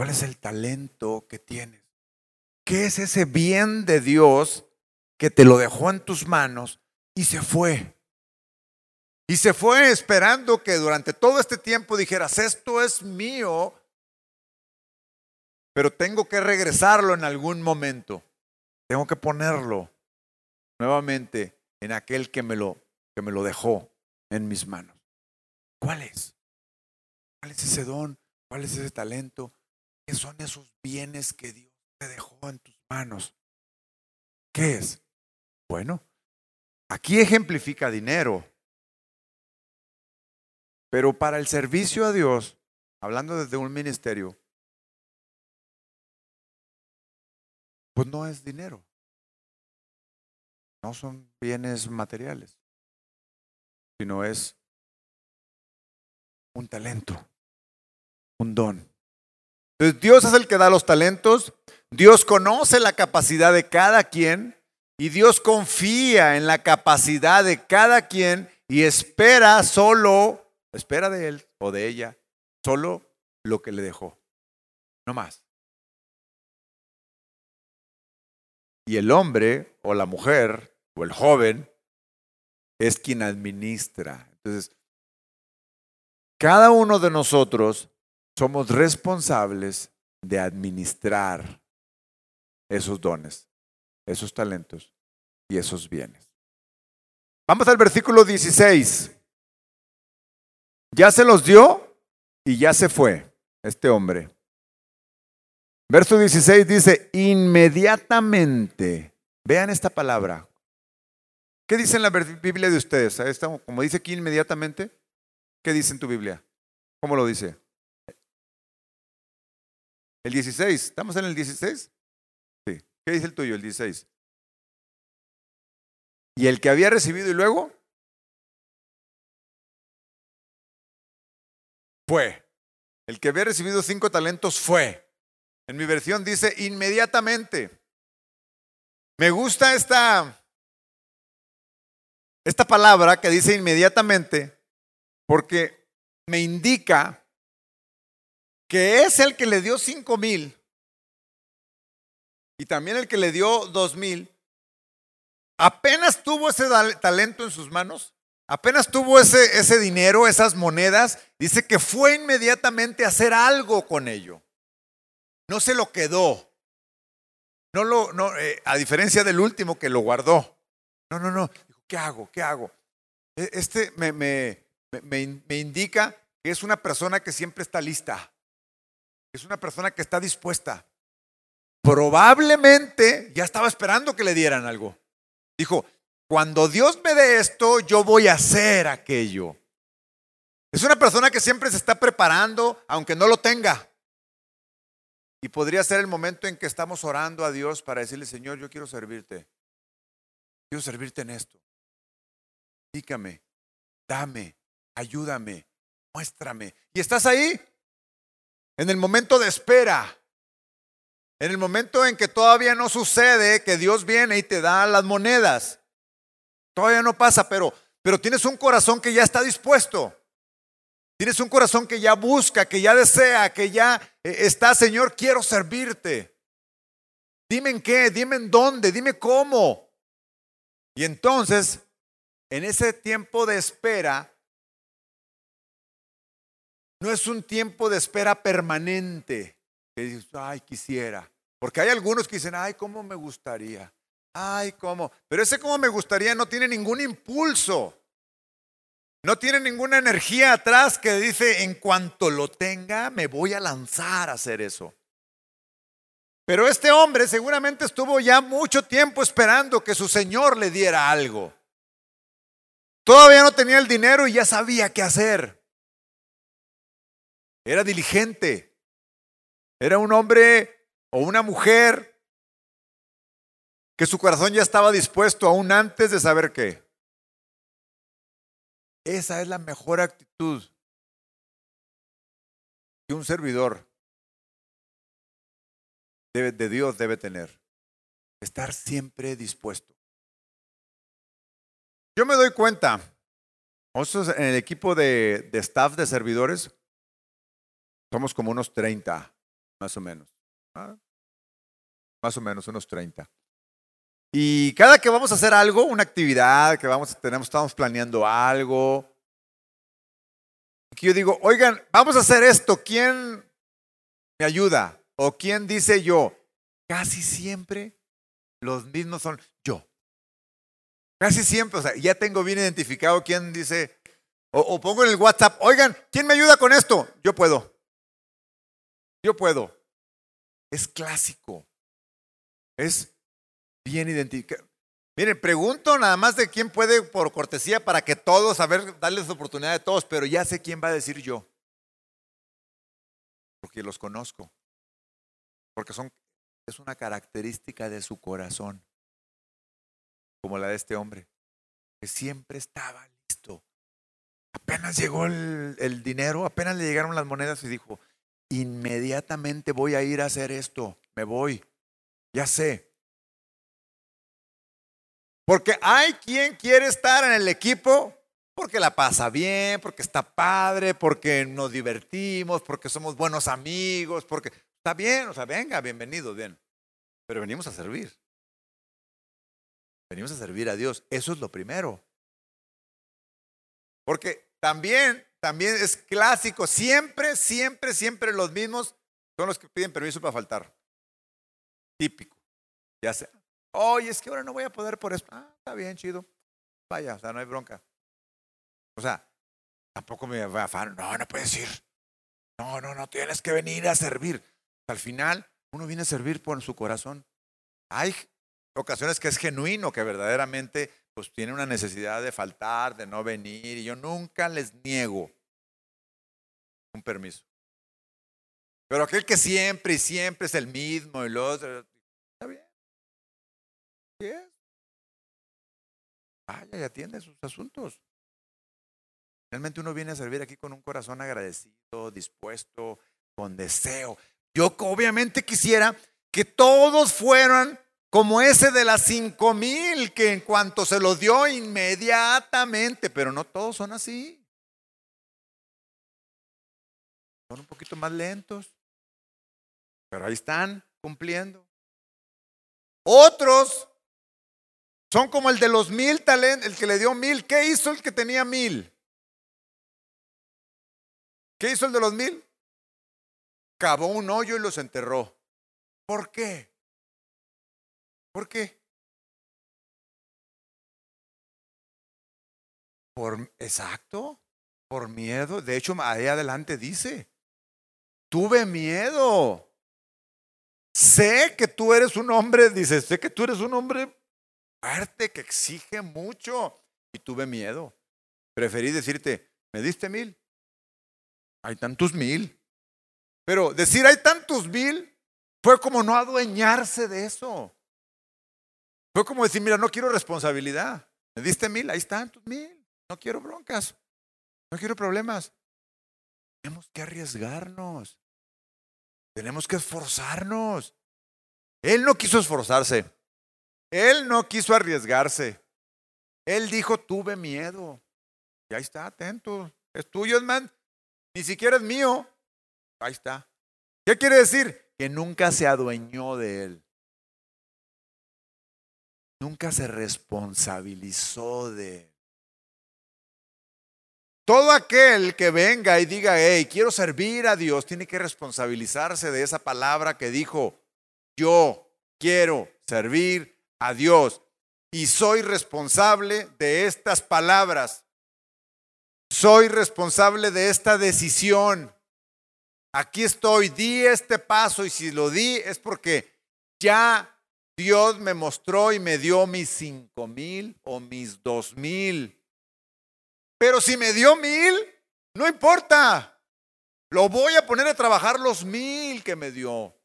¿Cuál es el talento que tienes? ¿Qué es ese bien de Dios que te lo dejó en tus manos y se fue? Y se fue esperando que durante todo este tiempo dijeras, esto es mío, pero tengo que regresarlo en algún momento. Tengo que ponerlo nuevamente en aquel que me lo, que me lo dejó en mis manos. ¿Cuál es? ¿Cuál es ese don? ¿Cuál es ese talento? ¿Qué son esos bienes que Dios te dejó en tus manos? ¿Qué es? Bueno, aquí ejemplifica dinero. Pero para el servicio a Dios, hablando desde un ministerio, pues no es dinero. No son bienes materiales, sino es un talento, un don. Entonces Dios es el que da los talentos, Dios conoce la capacidad de cada quien y Dios confía en la capacidad de cada quien y espera solo, espera de él o de ella, solo lo que le dejó, no más. Y el hombre o la mujer o el joven es quien administra. Entonces, cada uno de nosotros somos responsables de administrar esos dones, esos talentos y esos bienes. Vamos al versículo 16. Ya se los dio y ya se fue este hombre. Verso 16 dice, inmediatamente, vean esta palabra. ¿Qué dice en la Biblia de ustedes? Como dice aquí inmediatamente, ¿qué dice en tu Biblia? ¿Cómo lo dice? El 16, ¿estamos en el 16? Sí. ¿Qué dice el tuyo, el 16? ¿Y el que había recibido y luego? Fue. El que había recibido cinco talentos fue. En mi versión dice inmediatamente. Me gusta esta, esta palabra que dice inmediatamente porque me indica que es el que le dio cinco mil y también el que le dio dos mil, apenas tuvo ese talento en sus manos, apenas tuvo ese, ese dinero, esas monedas, dice que fue inmediatamente a hacer algo con ello. No se lo quedó. No lo, no, eh, a diferencia del último que lo guardó. No, no, no. ¿qué hago? ¿Qué hago? E, este me, me, indica que es una persona que siempre está lista. Es una persona que está dispuesta. Probablemente ya estaba esperando que le dieran algo. Dijo, cuando Dios me dé esto, yo voy a hacer aquello. Es una persona que siempre se está preparando, aunque no lo tenga. Y podría ser el momento en que estamos orando a Dios para decirle, Señor, yo quiero servirte. Quiero servirte en esto. Dígame, dame, ayúdame, muéstrame. Y estás ahí, en el momento de espera, en el momento en que todavía no sucede, que Dios viene y te da las monedas. Todavía no pasa, pero, pero tienes un corazón que ya está dispuesto. Tienes un corazón que ya busca, que ya desea, que ya eh, está, Señor, quiero servirte. Dime en qué, dime en dónde, dime cómo. Y entonces, en ese tiempo de espera, no es un tiempo de espera permanente. Que dices, ay, quisiera. Porque hay algunos que dicen, ay, cómo me gustaría. Ay, cómo. Pero ese cómo me gustaría no tiene ningún impulso. No tiene ninguna energía atrás que dice, en cuanto lo tenga, me voy a lanzar a hacer eso. Pero este hombre seguramente estuvo ya mucho tiempo esperando que su Señor le diera algo. Todavía no tenía el dinero y ya sabía qué hacer. Era diligente. Era un hombre o una mujer que su corazón ya estaba dispuesto aún antes de saber qué. Esa es la mejor actitud que un servidor de Dios debe tener. Estar siempre dispuesto. Yo me doy cuenta, nosotros en el equipo de, de staff de servidores somos como unos 30, más o menos. Más o menos unos 30. Y cada que vamos a hacer algo, una actividad, que vamos, tenemos, estamos planeando algo, que yo digo, oigan, vamos a hacer esto, ¿quién me ayuda? ¿O quién dice yo? Casi siempre los mismos son yo. Casi siempre, o sea, ya tengo bien identificado quién dice, o pongo en el WhatsApp, oigan, ¿quién me ayuda con esto? Yo puedo. Yo puedo. Es clásico. Es bien identificado. Miren, pregunto nada más de quién puede por cortesía para que todos, a ver, darles la oportunidad de todos, pero ya sé quién va a decir yo. Porque los conozco. Porque son, es una característica de su corazón, como la de este hombre, que siempre estaba listo. Apenas llegó el, el dinero, apenas le llegaron las monedas y dijo, inmediatamente voy a ir a hacer esto, me voy, ya sé. Porque hay quien quiere estar en el equipo porque la pasa bien, porque está padre, porque nos divertimos, porque somos buenos amigos, porque está bien, o sea, venga, bienvenidos, bien. Pero venimos a servir. Venimos a servir a Dios. Eso es lo primero. Porque también, también es clásico, siempre, siempre, siempre los mismos son los que piden permiso para faltar. Típico. Ya sea, Oye, es que ahora no voy a poder por eso. Ah, está bien, chido. Vaya, o sea, no hay bronca. O sea, tampoco me va a afán. No, no puedes ir. No, no, no, tienes que venir a servir. Al final, uno viene a servir por su corazón. Hay ocasiones que es genuino, que verdaderamente pues tiene una necesidad de faltar, de no venir, y yo nunca les niego un permiso. Pero aquel que siempre y siempre es el mismo y lo otro, está bien. Vaya y atiende sus asuntos. Realmente uno viene a servir aquí con un corazón agradecido, dispuesto, con deseo. Yo obviamente quisiera que todos fueran como ese de las cinco mil, que en cuanto se lo dio inmediatamente, pero no todos son así. Son un poquito más lentos, pero ahí están cumpliendo. Otros son como el de los mil talentos, el que le dio mil. ¿Qué hizo el que tenía mil? ¿Qué hizo el de los mil? Cavó un hoyo y los enterró. ¿Por qué? ¿Por qué? Por, exacto, por miedo. De hecho, ahí adelante dice, tuve miedo. Sé que tú eres un hombre, dice, sé que tú eres un hombre fuerte, que exige mucho. Y tuve miedo. Preferí decirte, ¿me diste mil? Hay tantos mil. Pero decir hay tantos mil fue como no adueñarse de eso. Fue como decir, mira, no quiero responsabilidad. ¿Me diste mil? Ahí están tus mil. No quiero broncas. No quiero problemas. Tenemos que arriesgarnos. Tenemos que esforzarnos. Él no quiso esforzarse. Él no quiso arriesgarse. Él dijo, tuve miedo. Y ahí está, atento. Es tuyo, man. Ni siquiera es mío. Ahí está. ¿Qué quiere decir? Que nunca se adueñó de él. Nunca se responsabilizó de. Todo aquel que venga y diga, hey, quiero servir a Dios, tiene que responsabilizarse de esa palabra que dijo, yo quiero servir a Dios y soy responsable de estas palabras. Soy responsable de esta decisión. Aquí estoy, di este paso y si lo di es porque ya Dios me mostró y me dio mis cinco mil o mis dos mil. Pero si me dio mil, no importa. Lo voy a poner a trabajar los mil que me dio.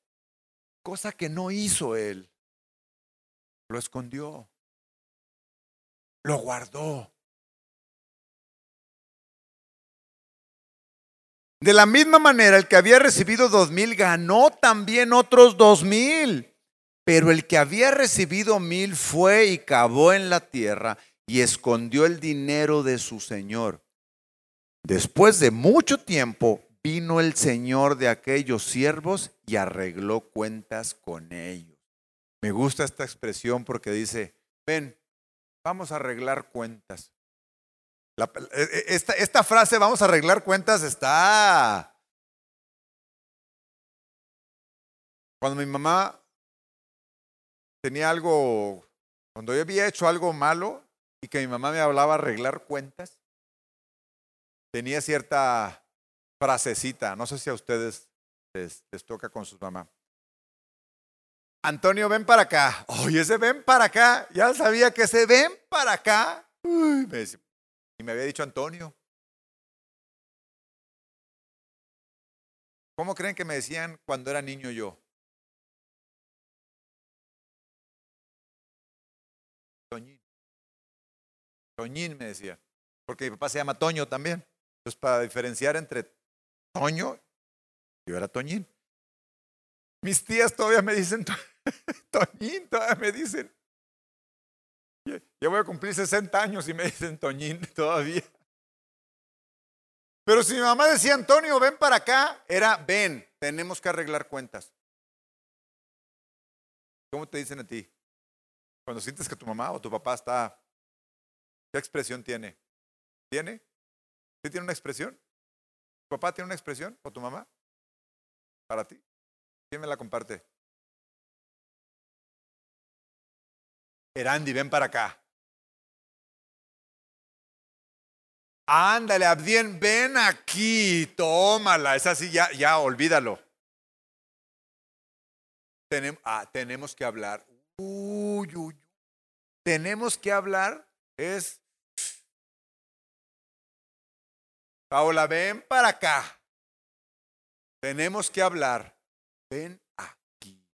Cosa que no hizo él. Lo escondió. Lo guardó. De la misma manera, el que había recibido dos mil ganó también otros dos mil. Pero el que había recibido mil fue y cavó en la tierra y escondió el dinero de su señor. Después de mucho tiempo vino el señor de aquellos siervos y arregló cuentas con ellos. Me gusta esta expresión porque dice, ven, vamos a arreglar cuentas. E, e, esta, esta frase, vamos a arreglar cuentas, está... Cuando mi mamá tenía algo, cuando yo había hecho algo malo y que mi mamá me hablaba arreglar cuentas, tenía cierta frasecita, no sé si a ustedes les, toca con sus mamás. Antonio, ven para acá. Oye, ese ven para acá. Ya sabía que ese ven para acá. y me había dicho Antonio. ¿Cómo creen que me decían cuando era niño yo? Toñín me decía. Porque mi papá se llama Toño también. Entonces, para diferenciar entre Toño, yo era Toñín. Mis tías todavía me dicen <laughs> Toñín, todavía me dicen. Ya voy a cumplir 60 años y me dicen Toñín todavía. Pero si mi mamá decía, Antonio, ven para acá, era, ven, tenemos que arreglar cuentas. ¿Cómo te dicen a ti? Cuando sientes que tu mamá o tu papá está, ¿qué expresión tiene? ¿Tiene? ¿Sí tiene una expresión? ¿Tu papá tiene una expresión o tu mamá? Para ti. ¿Quién me la comparte? Erandi, ven para acá. Ándale, Abdien, ven aquí, tómala. Es así, ya, ya, olvídalo. ah, tenemos que hablar. Uy, uy, uy. Tenemos que hablar es Paola, ven para acá. Tenemos que hablar. Ven aquí.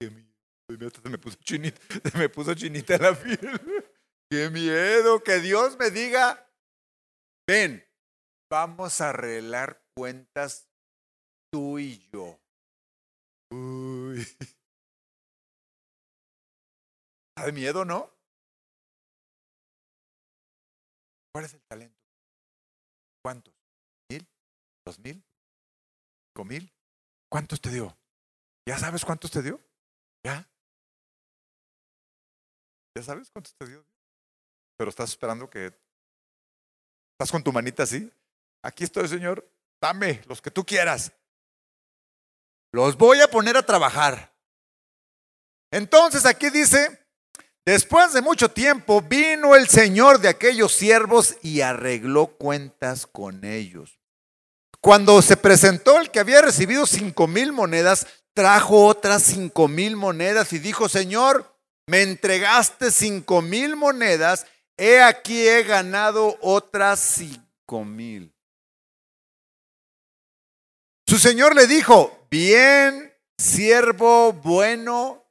Qué miedo. Se me puso chinita, <laughs> me puso chinita la piel. <laughs> Qué miedo que Dios me diga, ven, vamos a arreglar cuentas tú y yo. Uy. <laughs> ¿Da miedo, no? ¿Cuál es el talento? ¿Cuántos? ¿Mil? ¿Dos mil? ¿Cinco mil? ¿Cuántos te dio? ¿Ya sabes cuántos te dio? ¿Ya? ¿Ya sabes cuántos te dio? Pero estás esperando que... ¿Estás con tu manita así? Aquí estoy, Señor. Dame los que tú quieras. Los voy a poner a trabajar. Entonces aquí dice, Después de mucho tiempo vino el señor de aquellos siervos y arregló cuentas con ellos. Cuando se presentó el que había recibido cinco mil monedas, trajo otras cinco mil monedas y dijo, Señor, me entregaste cinco mil monedas, he aquí he ganado otras cinco mil. Su señor le dijo, bien, siervo bueno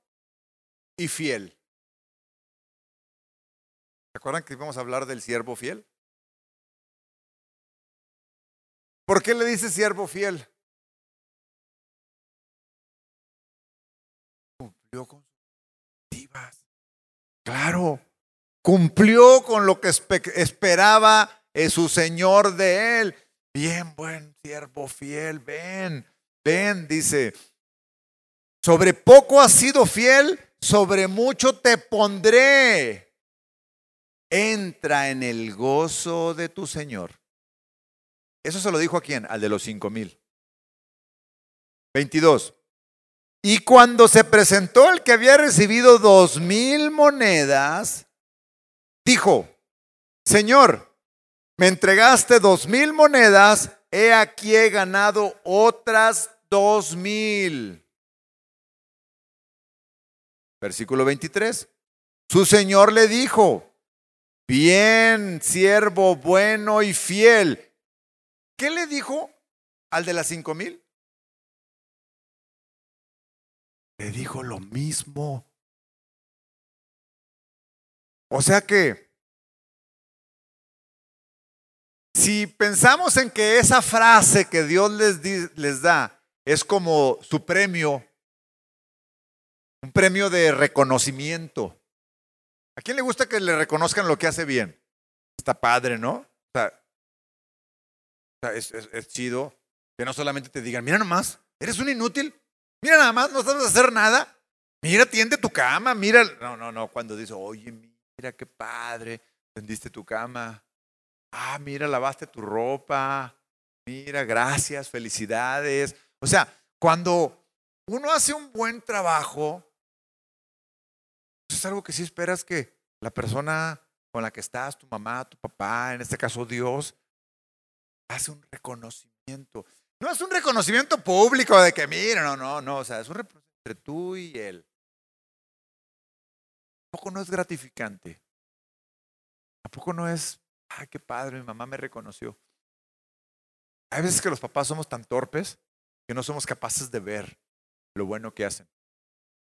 y fiel. ¿Se acuerdan que íbamos a hablar del siervo fiel? ¿Por qué le dice siervo fiel? Cumplió con sus Claro, cumplió con lo que esperaba eh, su Señor de él. Bien, buen siervo fiel, ven, ven, dice. Sobre poco has sido fiel, sobre mucho te pondré entra en el gozo de tu Señor. Eso se lo dijo a quién? Al de los cinco mil. 22. Y cuando se presentó el que había recibido dos mil monedas, dijo, Señor, me entregaste dos mil monedas, he aquí he ganado otras dos mil. Versículo 23. Su Señor le dijo, Bien, siervo bueno y fiel. ¿Qué le dijo al de las cinco mil? Le dijo lo mismo. O sea que si pensamos en que esa frase que Dios les, les da es como su premio, un premio de reconocimiento. ¿A quién le gusta que le reconozcan lo que hace bien? Está padre, ¿no? O sea, es, es, chido que no solamente te digan, mira nomás, eres un inútil, mira nada más, no sabes hacer nada, mira, tiende tu cama, mira. No, no, no, cuando dice, oye, mira qué padre, tendiste tu cama, ah, mira, lavaste tu ropa, mira, gracias, felicidades. O sea, cuando uno hace un buen trabajo, es algo que sí esperas que la persona con la que estás, tu mamá, tu papá, en este caso Dios, hace un reconocimiento. No es un reconocimiento público de que, mira, no, no, no, o sea, es un reconocimiento entre tú y él. Tampoco no es gratificante. Tampoco no es, ay, qué padre, mi mamá me reconoció. Hay veces que los papás somos tan torpes que no somos capaces de ver lo bueno que hacen.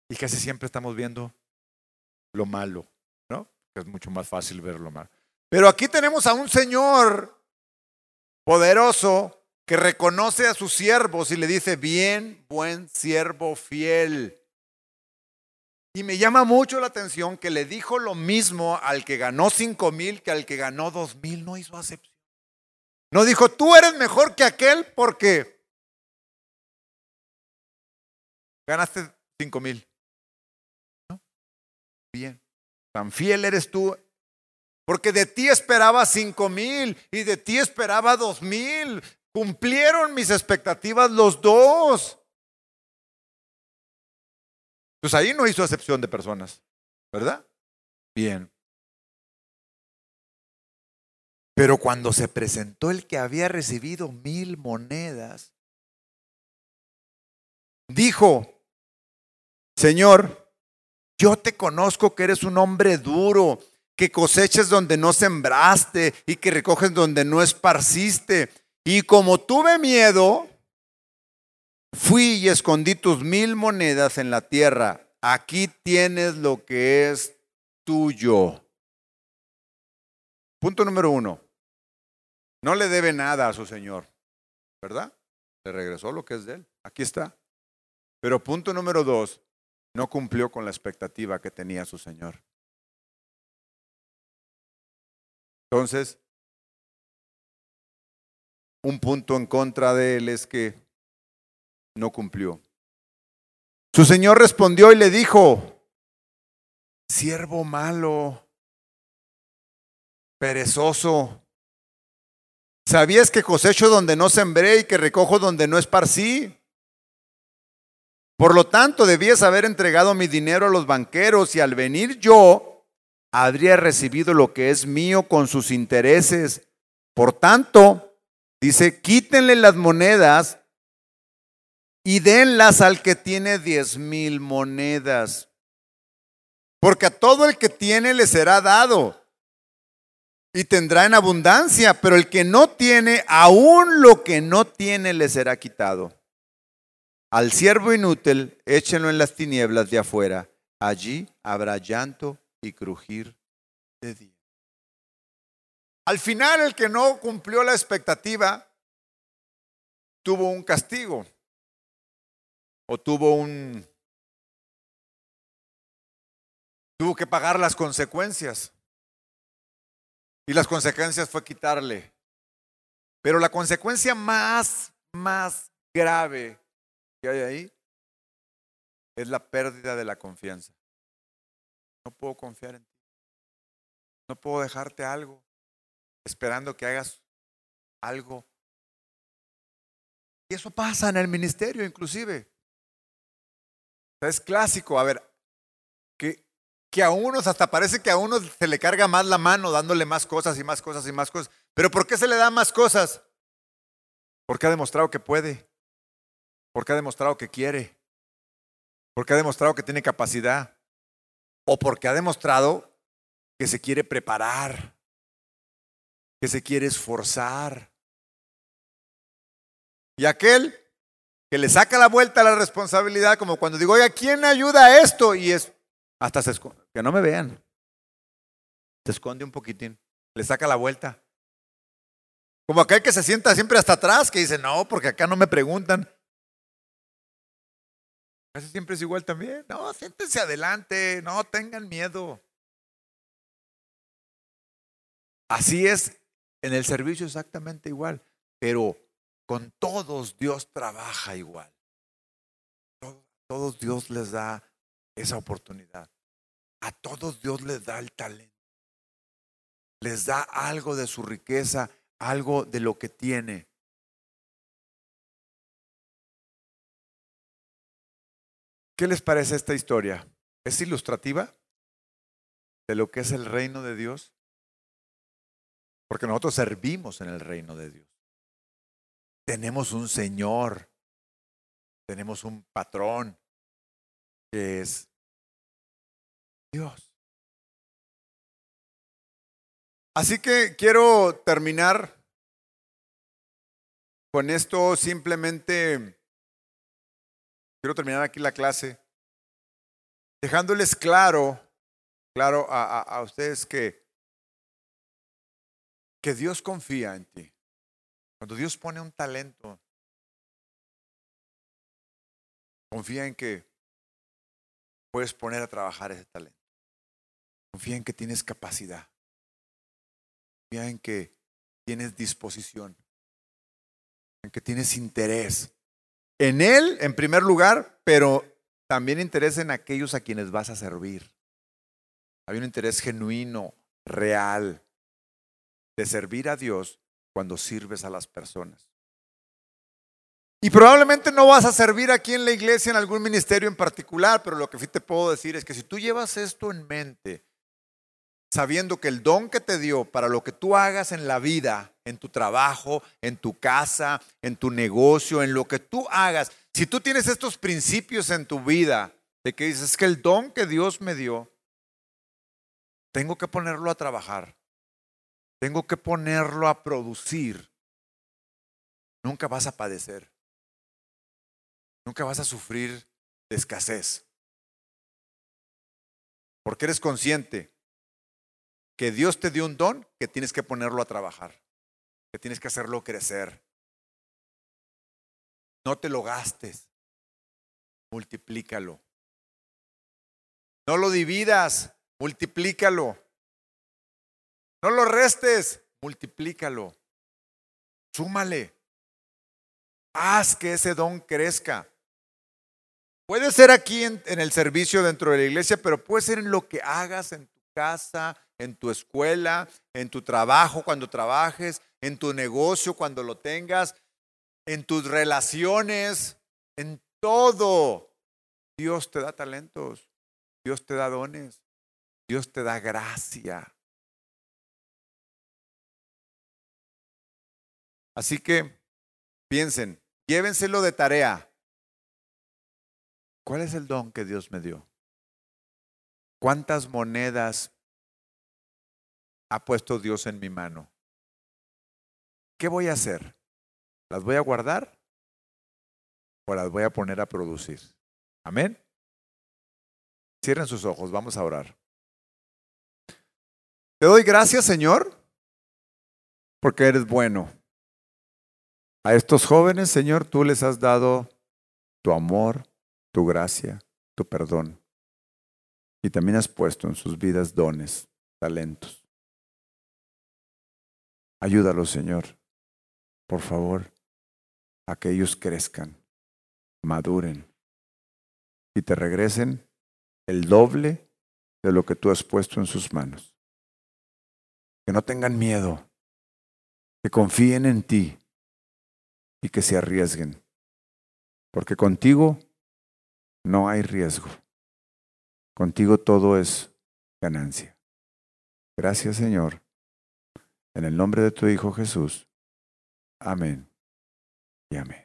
Y casi siempre estamos viendo lo malo, ¿no? Es mucho más fácil ver lo malo. Pero aquí tenemos a un Señor poderoso que reconoce a sus siervos y le dice, bien, buen siervo fiel. Y me llama mucho la atención que le dijo lo mismo al que ganó cinco mil que al que ganó dos mil. No hizo acepción. No dijo, tú eres mejor que aquel porque ganaste cinco mil. Bien. Tan fiel eres tú porque de ti esperaba cinco mil y de ti esperaba dos mil. Cumplieron mis expectativas los dos. Pues ahí no hizo excepción de personas, ¿verdad? Bien. Pero cuando se presentó el que había recibido mil monedas, dijo, Señor, yo te conozco que eres un hombre duro que coseches donde no sembraste y que recoges donde no esparciste. Y como tuve miedo, fui y escondí tus mil monedas en la tierra. Aquí tienes lo que es tuyo. Punto número uno. No le debe nada a su Señor, ¿verdad? Le regresó lo que es de él. Aquí está. Pero punto número dos, no cumplió con la expectativa que tenía su Señor. Entonces, un punto en contra de él es que no cumplió. Su señor respondió y le dijo, siervo malo, perezoso, ¿sabías que cosecho donde no sembré y que recojo donde no esparcí? Por lo tanto, debías haber entregado mi dinero a los banqueros y al venir yo, habría recibido lo que es mío con sus intereses. Por tanto, dice, quítenle las monedas y denlas al que tiene diez mil monedas. Porque a todo el que tiene le será dado y tendrá en abundancia, pero el que no tiene, aún lo que no tiene le será quitado. Al siervo inútil, échenlo en las tinieblas de afuera. Allí habrá llanto y crujir de día. Al final, el que no cumplió la expectativa tuvo un castigo o tuvo un... tuvo que pagar las consecuencias. Y las consecuencias fue quitarle. Pero la consecuencia más, más grave que hay ahí es la pérdida de la confianza. No puedo confiar en ti. No puedo dejarte algo esperando que hagas algo. Y eso pasa en el ministerio inclusive. Es clásico, a ver, que, que a unos hasta parece que a unos se le carga más la mano dándole más cosas y más cosas y más cosas. Pero ¿por qué se le da más cosas? Porque ha demostrado que puede. Porque ha demostrado que quiere. Porque ha demostrado que tiene capacidad o porque ha demostrado que se quiere preparar, que se quiere esforzar. Y aquel que le saca la vuelta a la responsabilidad, como cuando digo, oiga, ¿quién ayuda a esto? Y es, hasta se esconde, que no me vean. Se esconde un poquitín, le saca la vuelta. Como aquel que se sienta siempre hasta atrás, que dice, no, porque acá no me preguntan. Casi siempre es igual también. No, siéntense adelante, no tengan miedo. Así es en el servicio exactamente igual, pero con todos Dios trabaja igual. Todos Dios les da esa oportunidad. A todos Dios les da el talento. Les da algo de su riqueza, algo de lo que tiene. ¿Qué les parece esta historia? ¿Es ilustrativa de lo que es el reino de Dios? Porque nosotros servimos en el reino de Dios. Tenemos un Señor, tenemos un patrón que es Dios. Así que quiero terminar con esto simplemente Quiero terminar aquí la clase dejándoles claro, claro a, ustedes que, que Dios confía en ti. Cuando Dios pone un talento, confía en que puedes poner a trabajar ese talento. Confía en que tienes capacidad. Confía en que tienes disposición. En que tienes interés en Él, en primer lugar, pero también interés en aquellos a quienes vas a servir. Hay un interés genuino, real, de servir a Dios cuando sirves a las personas. Y probablemente no vas a servir aquí en la iglesia en algún ministerio en particular, pero lo que sí te puedo decir es que si tú llevas esto en mente, sabiendo que el don que te dio para lo que tú hagas en la vida, en tu trabajo, en tu casa, en tu negocio, en lo que tú hagas, si tú tienes estos principios en tu vida, de que dices que el don que Dios me dio, tengo que ponerlo a trabajar, tengo que ponerlo a producir, nunca vas a padecer, nunca vas a sufrir de escasez, porque eres consciente que Dios te dio un don que tienes que ponerlo a trabajar, que tienes que hacerlo crecer. No te lo gastes, multiplícalo. No lo dividas, multiplícalo. No lo restes, multiplícalo. Súmale. Haz que ese don crezca. Puede ser aquí en, en, el servicio dentro de la iglesia, pero puede ser en lo que hagas en tu casa, en tu escuela, en tu trabajo cuando trabajes, en tu negocio cuando lo tengas, en tus relaciones, en todo. Dios te da talentos, Dios te da dones, Dios te da gracia. Así que piensen, llévenselo de tarea. ¿Cuál es el don que Dios me dio? ¿Cuántas monedas ha puesto Dios en mi mano. ¿Qué voy a hacer? ¿Las voy a guardar o las voy a poner a producir? Amén. Cierren sus ojos, vamos a orar. Te doy gracias, Señor, porque eres bueno. A estos jóvenes, Señor, tú les has dado tu amor, tu gracia, tu perdón. Y también has puesto en sus vidas dones, talentos. Ayúdalos, Señor, por favor, a que ellos crezcan, maduren y te regresen el doble de lo que tú has puesto en sus manos. Que no tengan miedo, que confíen en ti y que se arriesguen, porque contigo no hay riesgo. Contigo todo es ganancia. Gracias, Señor en el nombre de tu Hijo Jesús. Amén y amén.